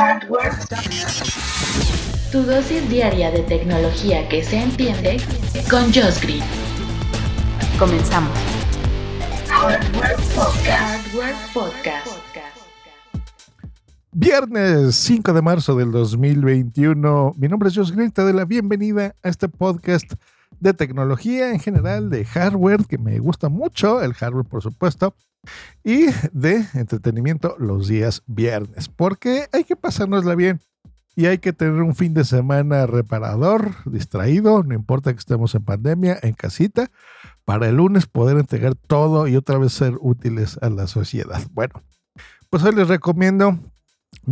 Hardware. Tu dosis diaria de tecnología que se entiende con Josh Green. Comenzamos. Hardware Podcast. Hardware Podcast. Viernes 5 de marzo del 2021. Mi nombre es Josh Green. Te doy la bienvenida a este podcast de tecnología en general, de hardware, que me gusta mucho, el hardware por supuesto, y de entretenimiento los días viernes, porque hay que pasárnosla bien y hay que tener un fin de semana reparador, distraído, no importa que estemos en pandemia, en casita, para el lunes poder entregar todo y otra vez ser útiles a la sociedad. Bueno, pues hoy les recomiendo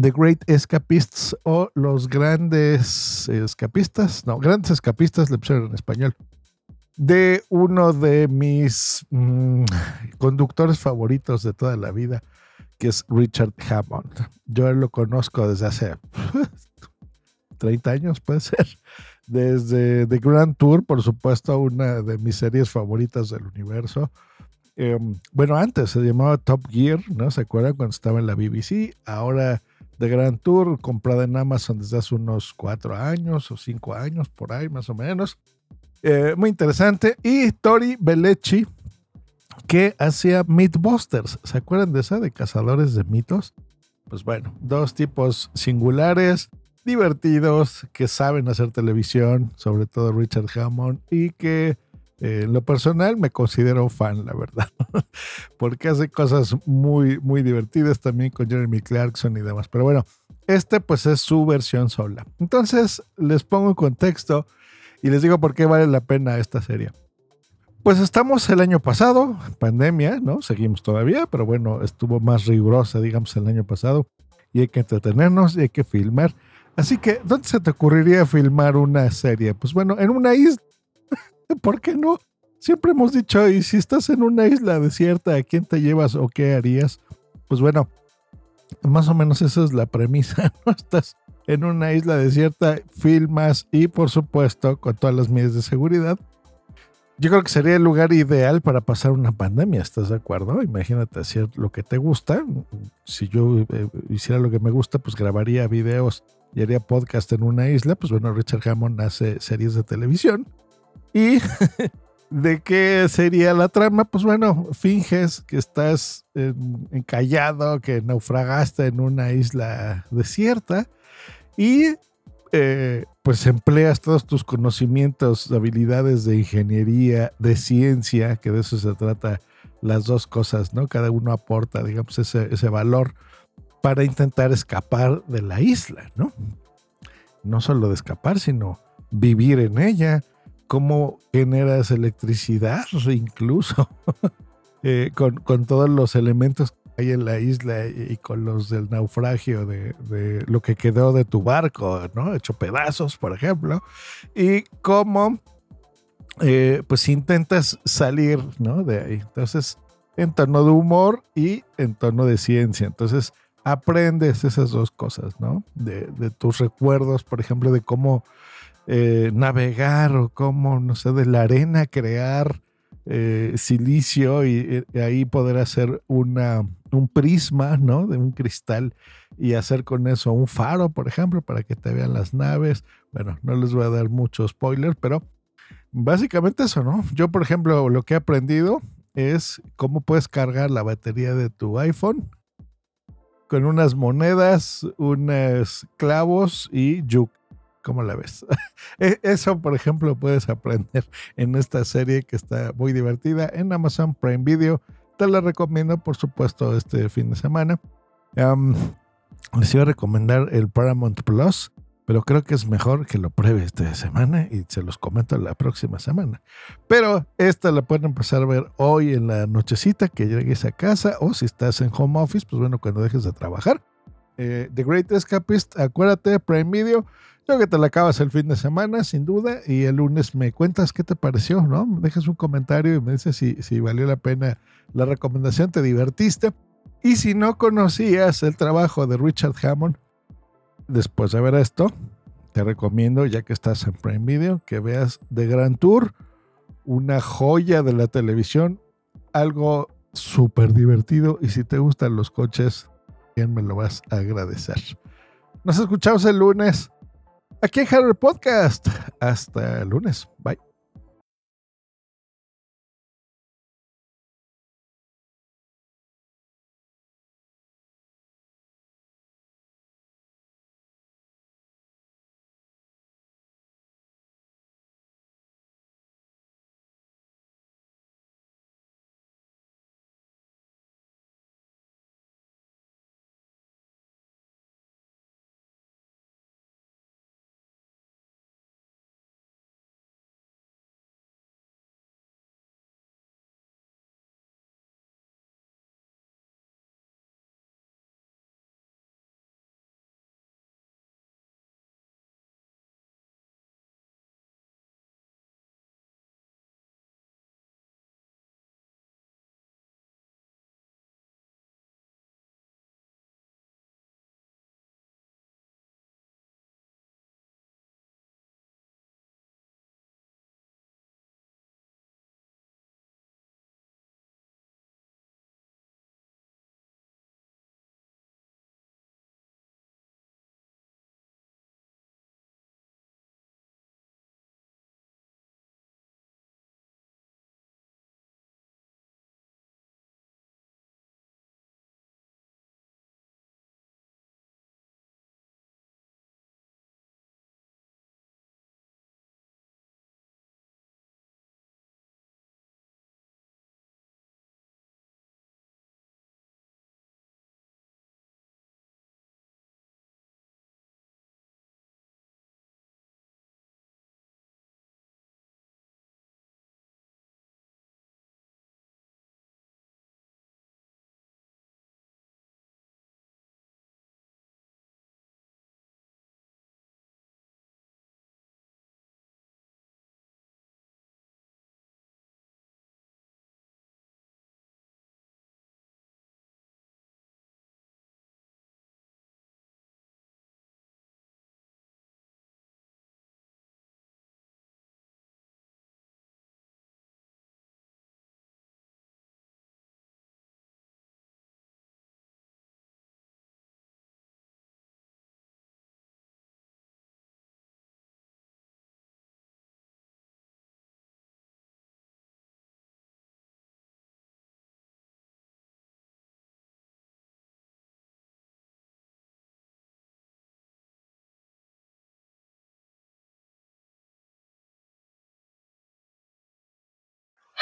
The Great Escapists o Los Grandes Escapistas, no, Grandes Escapistas le pusieron en español, de uno de mis mm, conductores favoritos de toda la vida, que es Richard Hammond. Yo lo conozco desde hace 30 años, puede ser. Desde The Grand Tour, por supuesto, una de mis series favoritas del universo. Eh, bueno, antes se llamaba Top Gear, ¿no? ¿Se acuerdan cuando estaba en la BBC? Ahora The Grand Tour, comprada en Amazon desde hace unos cuatro años o cinco años, por ahí más o menos. Eh, muy interesante. Y Tori Belleci, que hacía Mythbusters. ¿Se acuerdan de esa? De cazadores de mitos. Pues bueno, dos tipos singulares, divertidos, que saben hacer televisión, sobre todo Richard Hammond, y que eh, en lo personal me considero fan, la verdad, porque hace cosas muy, muy divertidas también con Jeremy Clarkson y demás. Pero bueno, este pues es su versión sola. Entonces les pongo en contexto y les digo por qué vale la pena esta serie. Pues estamos el año pasado, pandemia, ¿no? Seguimos todavía, pero bueno, estuvo más rigurosa, digamos, el año pasado. Y hay que entretenernos y hay que filmar. Así que, ¿dónde se te ocurriría filmar una serie? Pues bueno, en una isla. ¿Por qué no? Siempre hemos dicho, y si estás en una isla desierta, ¿a quién te llevas o qué harías? Pues bueno, más o menos esa es la premisa, ¿no? Estás en una isla desierta, filmas y por supuesto con todas las medidas de seguridad. Yo creo que sería el lugar ideal para pasar una pandemia, ¿estás de acuerdo? Imagínate hacer lo que te gusta. Si yo eh, hiciera lo que me gusta, pues grabaría videos y haría podcast en una isla. Pues bueno, Richard Hammond hace series de televisión. ¿Y de qué sería la trama? Pues bueno, finges que estás en- encallado, que naufragaste en una isla desierta y eh, pues empleas todos tus conocimientos, habilidades de ingeniería, de ciencia, que de eso se trata las dos cosas, ¿no? Cada uno aporta, digamos, ese, ese valor para intentar escapar de la isla, ¿no? No solo de escapar, sino vivir en ella, cómo generas electricidad incluso, eh, con, con todos los elementos hay en la isla y, con los del naufragio de, lo que quedó de tu barco, ¿no? Hecho pedazos, por ejemplo, y cómo eh, pues intentas salir, ¿no? De ahí. Entonces, en tono de humor y en tono de ciencia. Entonces, aprendes esas dos cosas, ¿no? De, de tus recuerdos, por ejemplo, de cómo eh, navegar o cómo, no sé, de la arena crear eh, silicio y, y ahí poder hacer una, un prisma, ¿no? De un cristal y hacer con eso un faro, por ejemplo, para que te vean las naves. Bueno, no les voy a dar mucho spoiler, pero básicamente eso, ¿no? Yo, por ejemplo, lo que he aprendido es cómo puedes cargar la batería de tu iPhone con unas monedas, unos clavos y yuk. ¿Cómo la ves? E- Eso, por ejemplo, puedes aprender en esta serie que está muy divertida en Amazon Prime Video. Te la recomiendo, por supuesto, este fin de semana. Am, les iba a recomendar el Paramount Plus, pero creo que es mejor que lo pruebe esta semana y se los comento la próxima semana. Pero esta la pueden empezar a ver hoy en la nochecita que llegues a casa o si estás en home office, pues bueno, cuando dejes de trabajar. Eh, The Great Escapist, acuérdate, Prime Video. Yo que te la acabas el fin de semana, sin duda, y el lunes me cuentas qué te pareció, ¿no? Me dejas un comentario y me dices si, si valió la pena la recomendación, te divertiste. Y si no conocías el trabajo de Richard Hammond, después de ver esto, te recomiendo, ya que estás en Prime Video, que veas The Grand Tour, una joya de la televisión, algo súper divertido. Y si te gustan los coches, bien me lo vas a agradecer. Nos escuchamos el lunes aquí en Harry Podcast. Hasta el lunes. Bye.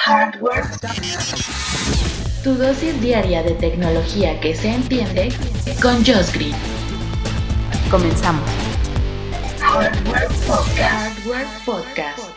Hardware. Tu dosis diaria de tecnología que se entiende con Josh Green. Comenzamos. Hardware Podcast. Hardware Podcast.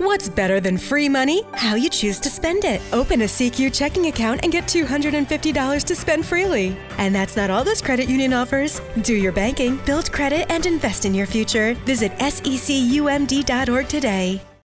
What's better than free money? How you choose to spend it. Open a CQ checking account and get $250 to spend freely. And that's not all this credit union offers. Do your banking, build credit, and invest in your future. Visit secumd.org today.